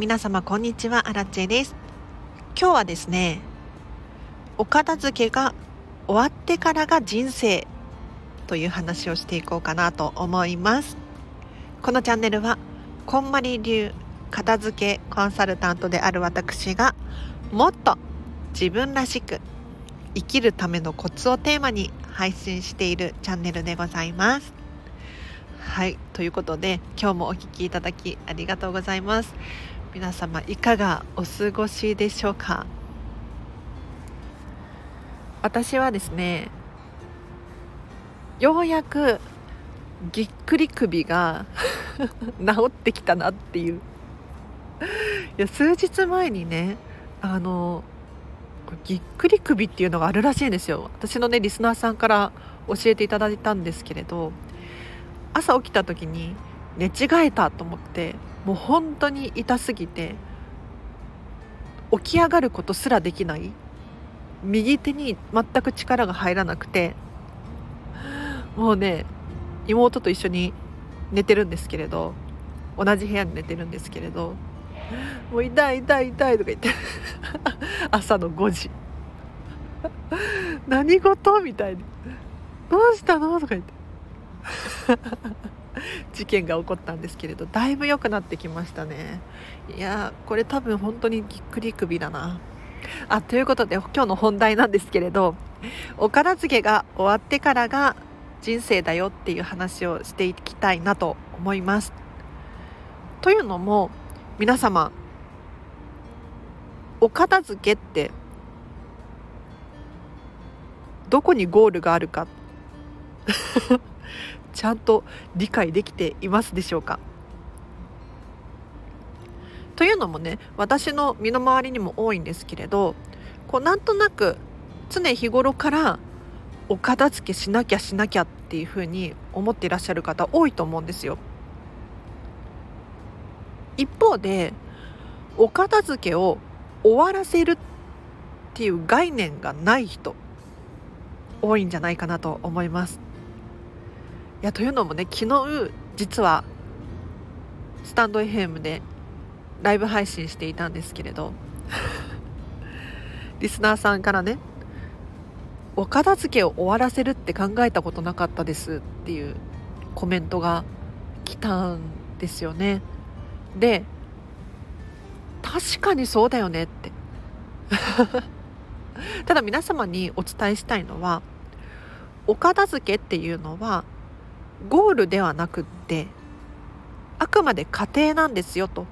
皆様こんにちは、アラチェです。今日はですね、お片付けが終わってからが人生という話をしていこうかなと思います。このチャンネルは、こんまり流片付けコンサルタントである私が、もっと自分らしく生きるためのコツをテーマに配信しているチャンネルでございます。はいということで今日もお聴きいただきありがとうございます皆様いかがお過ごしでしょうか？私はですねようやくぎっくり首が 治ってきたなっていう。いや数日前にねあのぎっくり首っていうのがあるらしいんですよ。私のねリスナーさんから教えていただいたんですけれど朝起きた時に寝違えたと思ってもう本当に痛すぎて起き上がることすらできない。右手に全く力が入らなくてもうね妹と一緒に寝てるんですけれど同じ部屋に寝てるんですけれどもう痛い痛い痛いとか言って 朝の5時。何事？みたいに。どうしたの？とか言って。事件が起こったんですけれどだいぶ良くなってきましたね。いやこれ多分本当にぎっくり首だな。あということで今日の本題なんですけれどお片付けが終わってからが人生だよっていう話をしていきたいなと思います。というのも皆様お片付けってどこにゴールがあるか。ちゃんと理解できていますでしょうか？というのもね私の身の回りにも多いんですけれどこうなんとなく常日頃からお片付けしなきゃしなきゃっていうふうに思っていらっしゃる方多いと思うんですよ。一方でお片付けを終わらせるっていう概念がない人多いんじゃないかなと思います。いやというのもね昨日実はスタンド FM でライブ配信していたんですけれど リスナーさんからねお片付けを終わらせるって考えたことなかったですっていうコメントが来たんですよね。で確かにそうだよねって。ただ皆様にお伝えしたいのはお片付けっていうのはゴールではなくってあくまで過程なんですよと。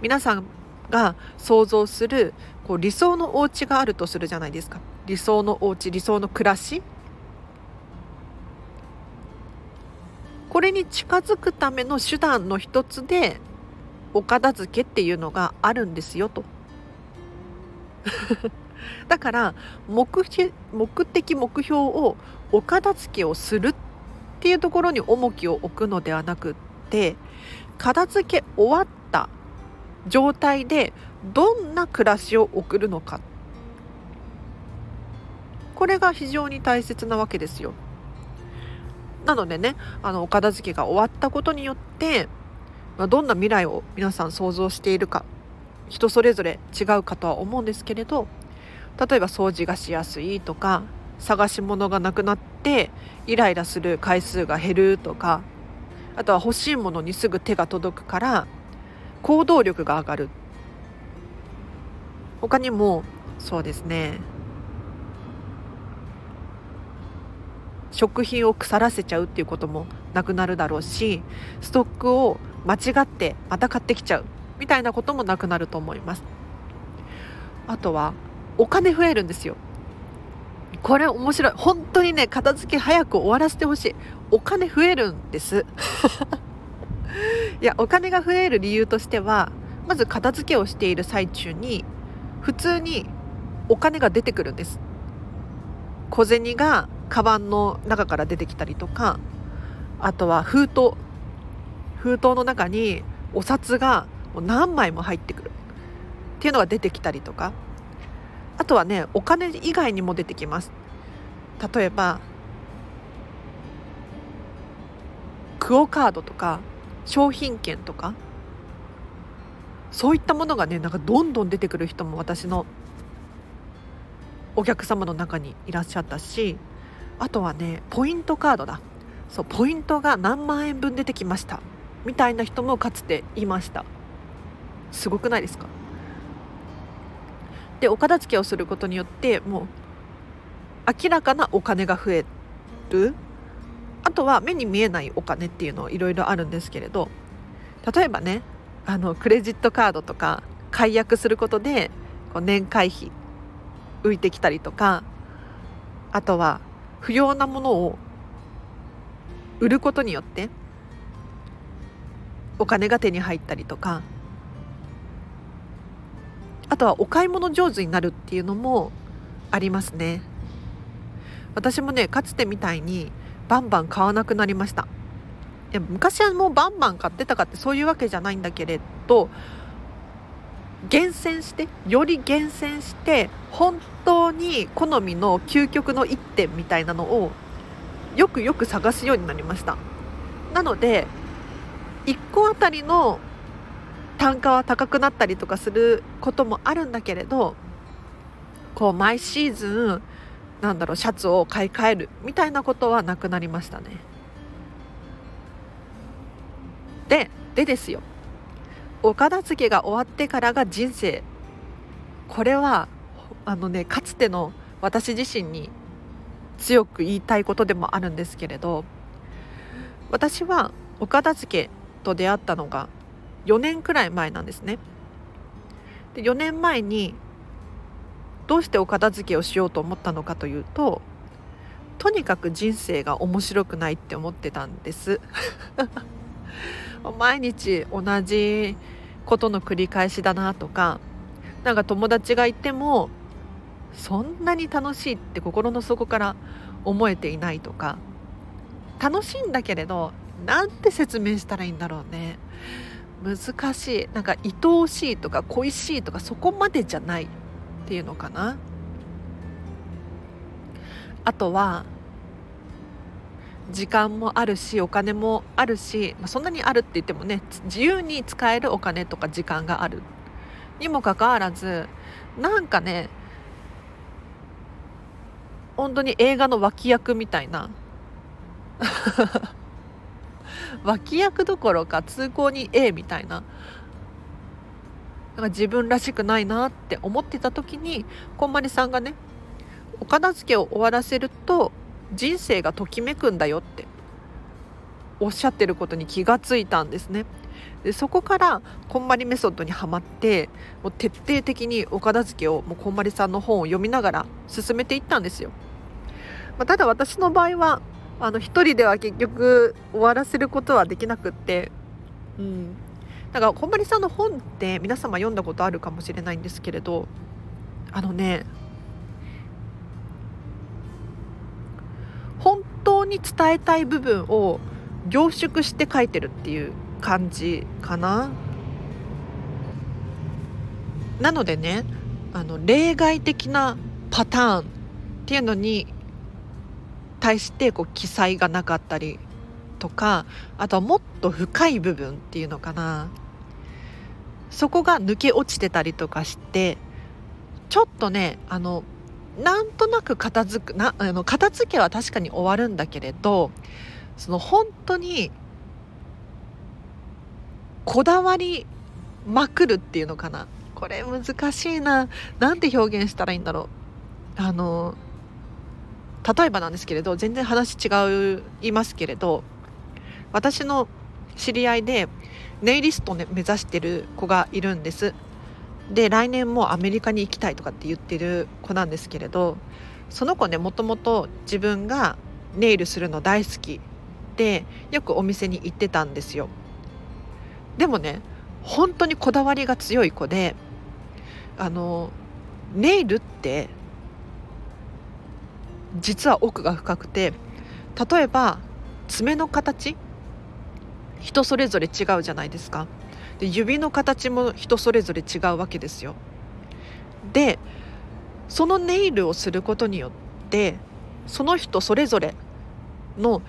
皆さんが想像するこう理想のお家があるとするじゃないですか。理想のお家理想の暮らし。これに近づくための手段の一つでお片付けっていうのがあるんですよと。だから目目的目標をお片付けをするっていうところに重きを置くのではなくって片付け終わった状態でどんな暮らしを送るのかこれが非常に大切なわけですよ。なのでねあのお片付けが終わったことによって、まあ、どんな未来を皆さん想像しているか人それぞれ違うかとは思うんですけれど例えば掃除がしやすいとか探し物がなくなってイライラする回数が減るとかあとは欲しいものにすぐ手が届くから行動力が上がる。他にもそうですね。食品を腐らせちゃうっていうこともなくなるだろうしストックを間違ってまた買ってきちゃう。みたいなこともなくなると思います。あとはお金増えるんですよ。これ面白い。本当にね片付け早く終わらせてほしい。お金増えるんです。いやお金が増える理由としてはまず片付けをしている最中に普通にお金が出てくるんです。小銭がカバンの中から出てきたりとかあとは封筒。封筒の中にお札が何枚も入ってくる。っていうのが出てきたりとか。あとはねお金以外にも出てきます。例えばクオカードとか商品券とかそういったものがねなんかどんどん出てくる人も私のお客様の中にいらっしゃったしあとはねポイントカードだ。そうポイントが何万円分出てきました。みたいな人もかつていました。すごくないですか？でお片付けをすることによってもう明らかなお金が増える。あとは目に見えないお金っていうのいろいろあるんですけれど例えばねあのクレジットカードとか解約することでこう年会費浮いてきたりとかあとは不要なものを売ることによってお金が手に入ったりとかとはお買い物上手になるっていうのもありますね。私もねかつてみたいにバンバン買わなくなりました。いや昔はもうバンバン買ってたかってそういうわけじゃないんだけれど厳選してより厳選して本当に好みの究極の一点みたいなのをよくよく探すようになりました。なので1個あたりの単価は高くなったりとかすることもあるんだけれどこう毎シーズンなんだろうシャツを買い替えるみたいなことはなくなりましたね。ででですよ。お片付けが終わってからが人生。これはあのねかつての私自身に強く言いたいことでもあるんですけれど私はお片付けと出会ったのが4年くらい前なんですね。で4年前にどうしてお片付けをしようと思ったのかというととにかく人生が面白くないって思ってたんです 毎日同じことの繰り返しだなとかなんか友達がいてもそんなに楽しいって心の底から思えていないとか楽しいんだけれどなんて説明したらいいんだろうね難しい。なんか愛おしいとか恋しいとかそこまでじゃないっていうのかな。あとは時間もあるしお金もあるし、まあ、そんなにあるって言ってもね自由に使えるお金とか時間がある。にもかかわらずなんかね本当に映画の脇役みたいな。脇役どころか通行に A みたいななんか自分らしくないなって思ってた時にこんまりさんがねお片付けを終わらせると人生がときめくんだよっておっしゃってることに気がついたんですね。でそこからこんまりメソッドにはまってもう徹底的にお片付けをもうこんまりさんの本を読みながら進めていったんですよ。まあ、ただ私の場合はあの一人では結局終わらせることはできなくって、うん、だからこんまりさんの本って皆様読んだことあるかもしれないんですけれどあのね本当に伝えたい部分を凝縮して書いてるっていう感じかな。なのでねあの例外的なパターンっていうのに対してこう記載がなかったりとかあとはもっと深い部分っていうのかな。そこが抜け落ちてたりとかしてちょっとねあのなんとなく片付くなあの片付けは確かに終わるんだけれどその本当にこだわりまくるっていうのかな。これ難しいな。なんて表現したらいいんだろう。あの例えばなんですけれど全然話違いますけれど私の知り合いでネイリストを、ね、目指してる子がいるんです。で来年もアメリカに行きたいとかって言ってる子なんですけれどその子ねもともと自分がネイルするの大好きでよくお店に行ってたんですよ。でもね本当にこだわりが強い子であのネイルって実は奥が深くて例えば爪の形人それぞれ違うじゃないですか。で指の形も人それぞれ違うわけですよ。でそのネイルをすることによってその人それぞれの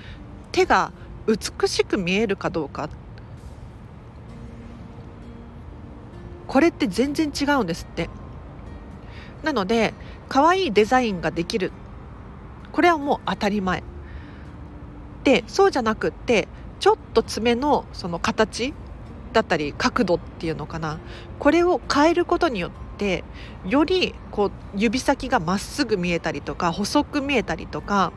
手が美しく見えるかどうか。これって全然違うんですって。なので可愛いデザインができるこれはもう当たり前でそうじゃなくってちょっと爪のその形だったり角度っていうのかなこれを変えることによってよりこう指先がまっすぐ見えたりとか細く見えたりとか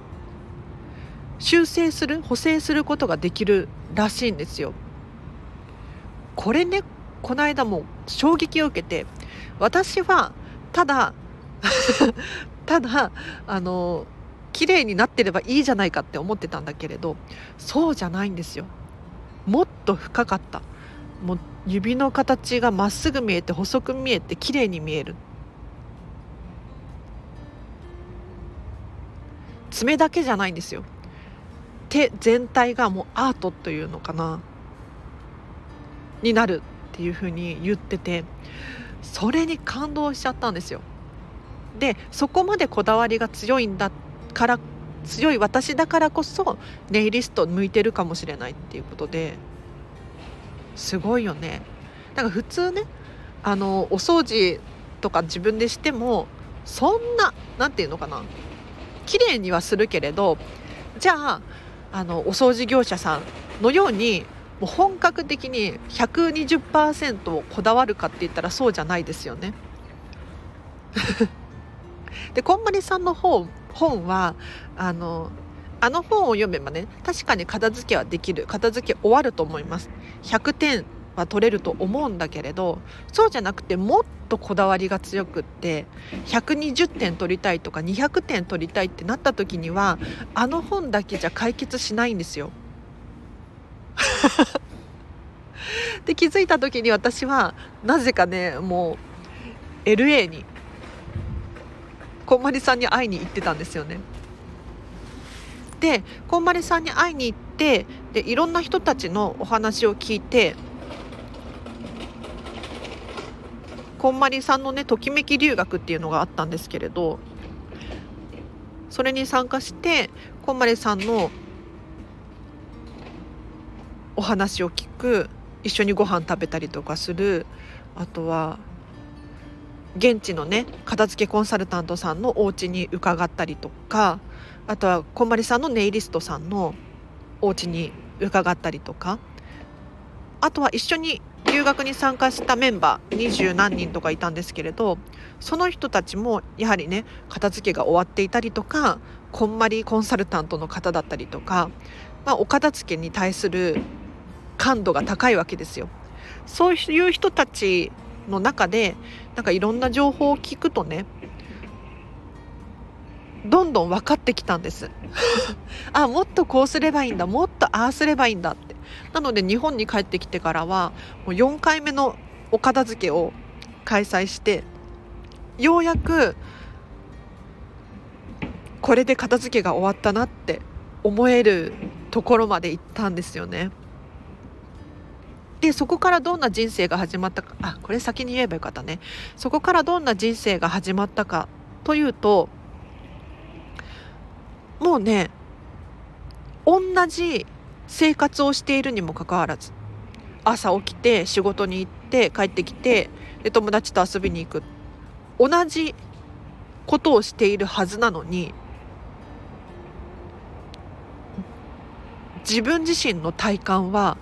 修正する補正することができるらしいんですよ。これねこの間も衝撃を受けて私はただ ただあの綺麗になってればいいじゃないかって思ってたんだけれどそうじゃないんですよ。もっと深かった。もう指の形がまっすぐ見えて細く見えて綺麗に見える。爪だけじゃないんですよ。手全体がもうアートというのかな。になるっていうふうに言っててそれに感動しちゃったんですよ。でそこまでこだわりが強いんだから強い私だからこそネイリスト向いてるかもしれないっていうことですごいよねなんか普通ねあのお掃除とか自分でしてもそんな何て言うのかな綺麗にはするけれどじゃああのお掃除業者さんのようにもう本格的に120%をこだわるかって言ったらそうじゃないですよね。でこんまりさんの方本はあのあの本を読めばね確かに片付けはできる片付け終わると思います100点は取れると思うんだけれどそうじゃなくてもっとこだわりが強くって120点取りたいとか200点取りたいってなった時にはあの本だけじゃ解決しないんですよ。で気づいた時に私はなぜかねもう LA にこんまりさんに会いに行ってたんですよね。でこんまりさんに会いに行ってでいろんな人たちのお話を聞いてこんまりさんのねときめき留学っていうのがあったんですけれどそれに参加してこんまりさんのお話を聞く一緒にご飯食べたりとかするあとは現地のね片付けコンサルタントさんのお家に伺ったりとかあとはこんまりさんのネイリストさんのお家に伺ったりとかあとは一緒に留学に参加したメンバー二十何人とかいたんですけれどその人たちもやはりね片付けが終わっていたりとかこんまりコンサルタントの方だったりとか、まあ、お片付けに対する感度が高いわけですよ。そういう人たちの中でなんかいろんな情報を聞くとねどんどん分かってきたんです あもっとこうすればいいんだもっとああすればいいんだってなので日本に帰ってきてからはもう4回目のお片付けを開催してようやくこれで片付けが終わったなって思えるところまで行ったんですよね。でそこからどんな人生が始まったかあこれ先に言えばよかったね。そこからどんな人生が始まったかというともうね同じ生活をしているにもかかわらず朝起きて仕事に行って帰ってきてで友達と遊びに行く。同じことをしているはずなのに自分自身の体感は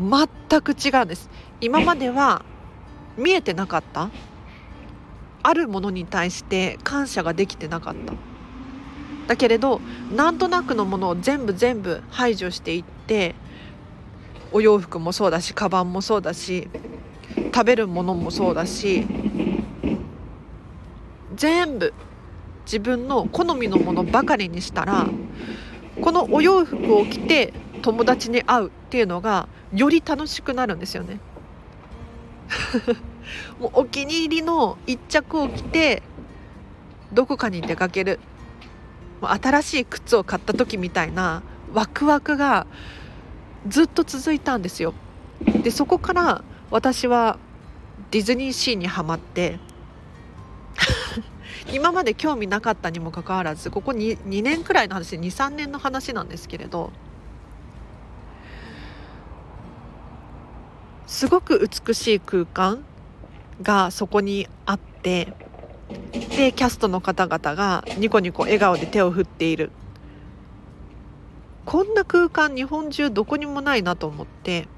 全く違うんです。今までは見えてなかった。あるものに対して感謝ができてなかった。だけれどなんとなくのものを全部全部排除していってお洋服もそうだしカバンもそうだし食べるものもそうだし全部自分の好みのものばかりにしたらこのお洋服を着て友達に会うっていうのがより楽しくなるんですよね。もうお気に入りの一着を着てどこかに出かける新しい靴を買った時みたいなワクワクがずっと続いたんですよ。でそこから私はディズニーシーにはまって 今まで興味なかったにもかかわらずここ 2, 2年くらいの話23年の話なんですけれどすごく美しい空間がそこにあってでキャストの方々がニコニコ笑顔で手を振っている。こんな空間日本中どこにもないなと思って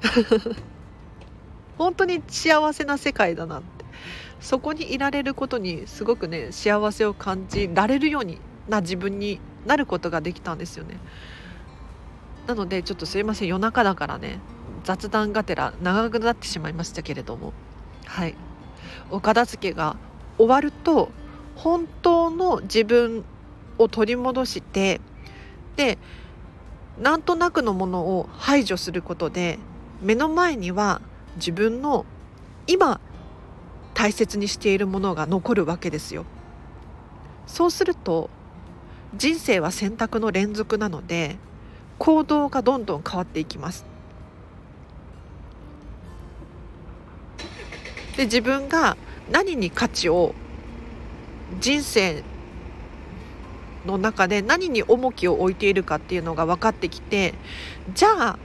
本当に幸せな世界だなって。そこにいられることにすごくね幸せを感じられるようにな自分になることができたんですよね。なのでちょっとすいません夜中だからね。雑談がてら長くなってしまいましたけれどもはいお片付けが終わると本当の自分を取り戻してでなんとなくのものを排除することで目の前には自分の今大切にしているものが残るわけですよ。そうすると人生は選択の連続なので行動がどんどん変わっていきます。で自分が何に価値を人生の中で何に重きを置いているかっていうのが分かってきてじゃあ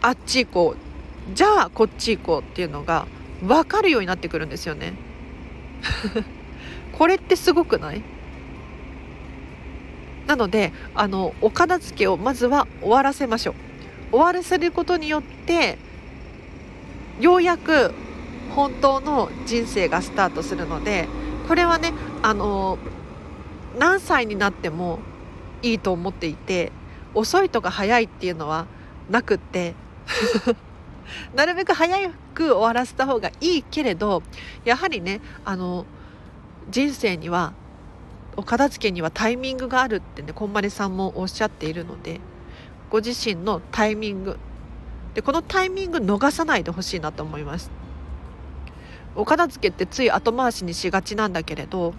あっち行こうじゃあこっち行こうっていうのが分かるようになってくるんですよね。これってすごくない？なのであのお片付けをまずは終わらせましょう。終わらせることによってようやく本当の人生がスタートするのでこれはねあの何歳になってもいいと思っていて遅いとか早いっていうのはなくって なるべく早く終わらせた方がいいけれどやはりねあの人生にはお片付けにはタイミングがあるってねこんまりさんもおっしゃっているのでご自身のタイミングでこのタイミング逃さないでほしいなと思います。お片付けってつい後回しにしがちなんだけれど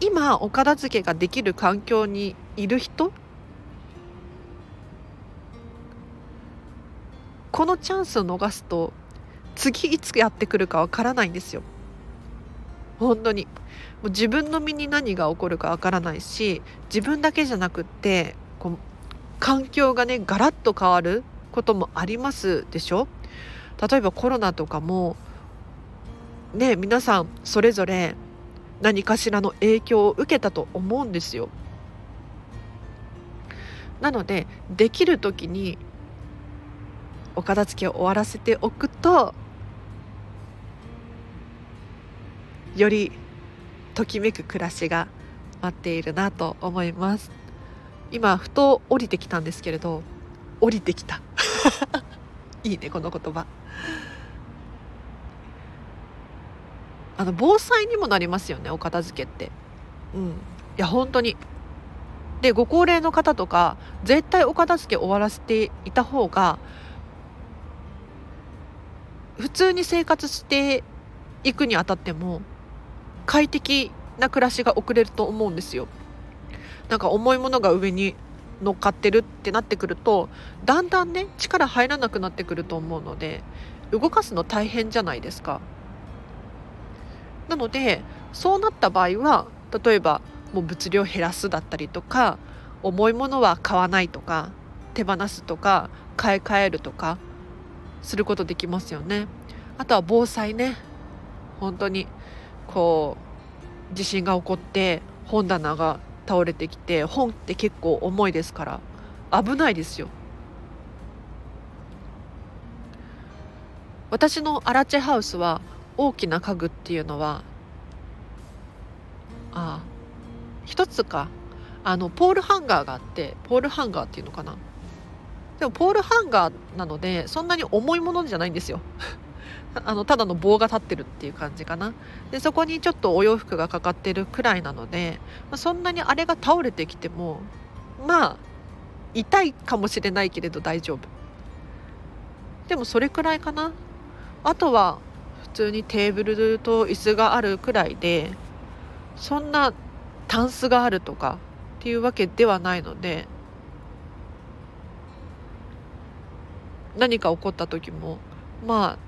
今お片付けができる環境にいる人このチャンスを逃すと次いつやってくるかわからないんですよ。本当に。もう自分の身に何が起こるかわからないし自分だけじゃなくってこう環境がねガラッと変わることもありますでしょ？例えばコロナとかもね皆さんそれぞれ何かしらの影響を受けたと思うんですよ。なのでできる時にお片付けを終わらせておくとよりときめく暮らしが待っているなと思います。今ふと降りてきたんですけれど降りてきた。いいねこの言葉。あの防災にもなりますよねお片付けって。うん。いや本当に。でご高齢の方とか絶対お片付け終わらせていた方が普通に生活していくにあたっても快適な暮らしが送れると思うんですよ。なんか重いものが上に乗っかってるってなってくるとだんだんね力入らなくなってくると思うので動かすの大変じゃないですか。なのでそうなった場合は例えばもう物量減らすだったりとか重いものは買わないとか手放すとか買い替えるとかすることできますよね。あとは防災ね本当にこう地震が起こって本棚が倒れてきて本って結構重いですから危ないですよ。私のアラチェハウスは大きな家具っていうのはあ一つか。あのポールハンガーがあってポールハンガーっていうのかな。でもポールハンガーなのでそんなに重いものじゃないんですよ。あのただの棒が立ってるっていう感じかな。でそこにちょっとお洋服がかかってるくらいなので、まあ、そんなにあれが倒れてきてもまあ痛いかもしれないけれど大丈夫。でもそれくらいかな。あとは通にテーブルと椅子があるくらいでそんなタンスがあるとかっていうわけではないので何か起こった時もま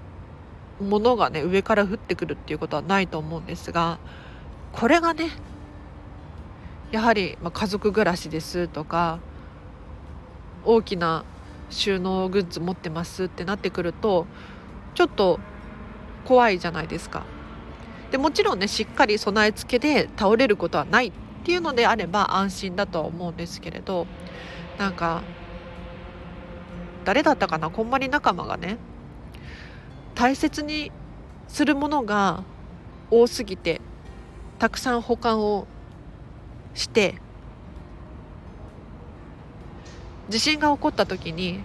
あ物がね上から降ってくるっていうことはないと思うんですがこれがねやはり、まあ、家族暮らしですとか大きな収納グッズ持ってますってなってくるとちょっと怖いじゃないですか。でもちろんねしっかり備え付けで倒れることはないっていうのであれば安心だとは思うんですけれどなんか誰だったかな？こんまり仲間がね大切にするものが多すぎてたくさん保管をして地震が起こった時に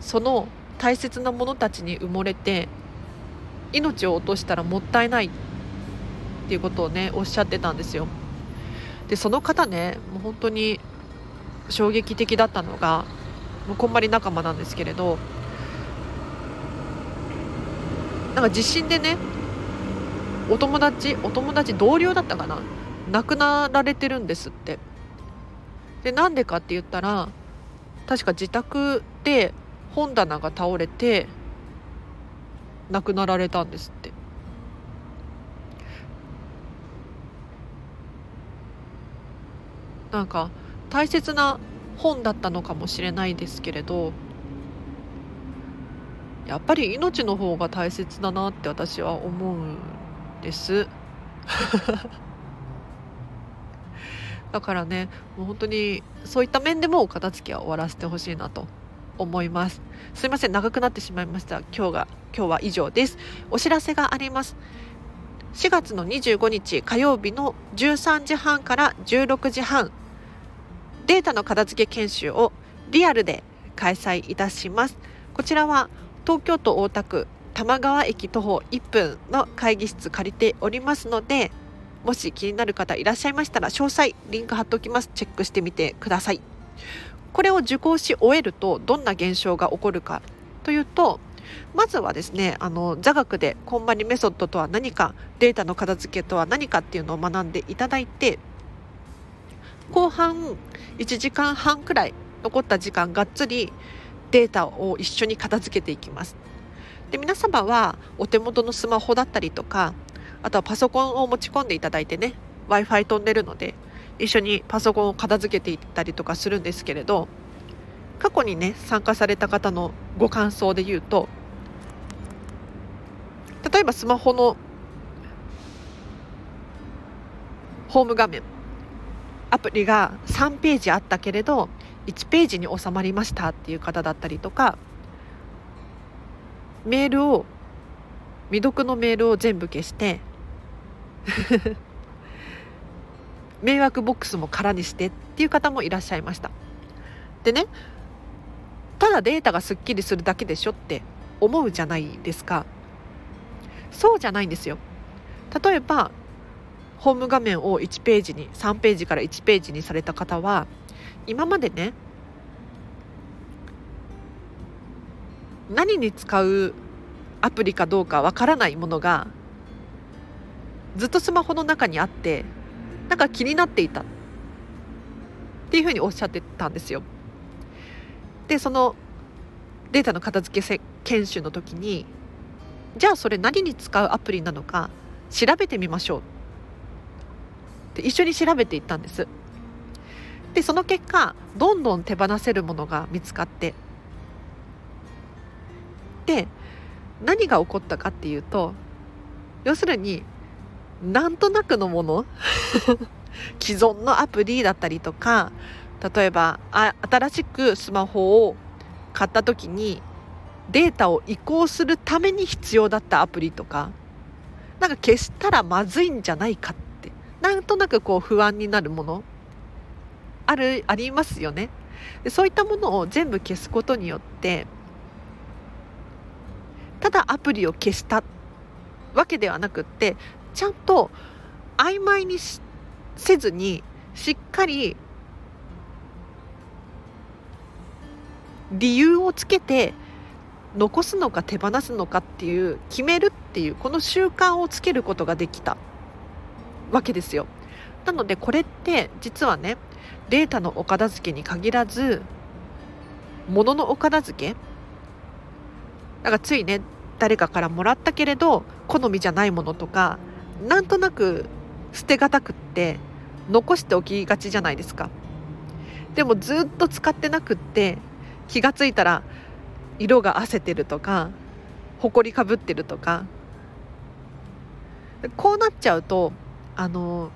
その大切なものたちに埋もれて命を落としたらもったいないっていうことをねおっしゃってたんですよ。でその方ねもう本当に衝撃的だったのがもうこんまり仲間なんですけれどなんか地震でねお友達お友達同僚だったかな亡くなられてるんですってでなんでかって言ったら確か自宅で本棚が倒れて亡くなられたんですって。なんか大切な本だったのかもしれないですけれどやっぱり命の方が大切だなって私は思うんです。だからねもう本当にそういった面でもお片付けは終わらせてほしいなと思います。すいません長くなってしまいました。今日が今日は以上です。お知らせがあります。4月の25日火曜日の13時半から16時半データの片付け研修をリアルで開催いたします。こちらは東京都大田区玉川駅徒歩1分の会議室借りておりますのでもし気になる方いらっしゃいましたら詳細リンク貼っておきます。チェックしてみてください。これを受講し終えるとどんな現象が起こるかというとまずはですねあの座学でコンマニメソッドとは何かデータの片付けとは何かっていうのを学んでいただいて後半1時間半くらい残った時間がっつりデータを一緒に片付けていきます。で皆様はお手元のスマホだったりとかあとはパソコンを持ち込んでいただいてね w i f i 飛んでるので一緒にパソコンを片付けていったりとかするんですけれど過去にね参加された方のご感想で言うと例えばスマホのホーム画面アプリが3ページあったけれど1ページに収まりましたっていう方だったりとかメールを未読のメールを全部消して迷惑ボックスも空にしてっていう方もいらっしゃいました。でねただデータがすっきりするだけでしょって思うじゃないですか。そうじゃないんですよ。例えばホーム画面を1ページに3ページから1ページにされた方は今までね何に使うアプリかどうかわからないものがずっとスマホの中にあってなんか気になっていたっていうふうにおっしゃってたんですよ。でそのデータの片付け研修の時にじゃあそれ何に使うアプリなのか調べてみましょうって一緒に調べていったんです。でその結果どんどん手放せるものが見つかってで何が起こったかっていうと要するになんとなくのもの？既存のアプリだったりとか例えばあ新しくスマホを買った時にデータを移行するために必要だったアプリとかなんか消したらまずいんじゃないかってなんとなくこう不安になるものあるありますよね。でそういったものを全部消すことによってただアプリを消したわけではなくってちゃんと曖昧にせずにしっかり理由をつけて残すのか手放すのかっていう決めるっていうこの習慣をつけることができたわけですよ。なのでこれって実はねデータのお片付けに限らず物のお片付けなんかついね誰かからもらったけれど好みじゃないものとかなんとなく捨てがたくって残しておきがちじゃないですか。でもずっと使ってなくって気がついたら色が褪せてるとかほこりかぶってるとか。こうなっちゃうとあの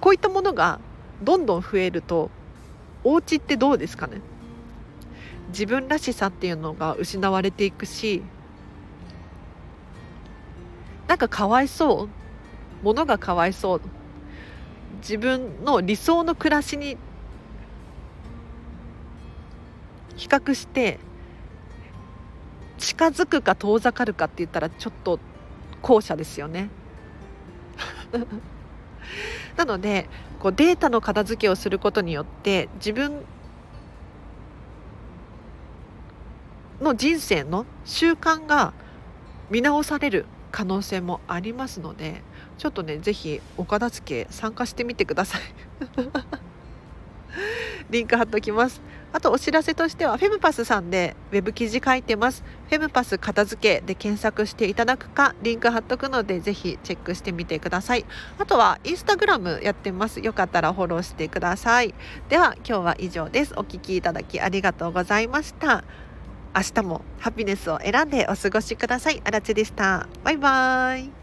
こういったものがどんどん増えるとお家ってどうですかね。自分らしさっていうのが失われていくしなんかかわいそう。ものがかわいそう。自分の理想の暮らしに比較して近づくか遠ざかるかって言ったらちょっと後者ですよね。なのでこうデータの片付けをすることによって自分の人生の習慣が見直される。可能性もありますのでちょっとね是非お片付け参加してみてください。リンク貼っときます。あとお知らせとしてはフェムパスさんでウェブ記事書いてます。フェムパス片付けで検索していただくかリンク貼っとくのでぜひチェックしてみてください。あとはインスタグラムやってます。よかったらフォローしてください。では今日は以上です。お聴きいただきありがとうございました。明日もハピネスを選んでお過ごしください。あらちでした。バイバーイ。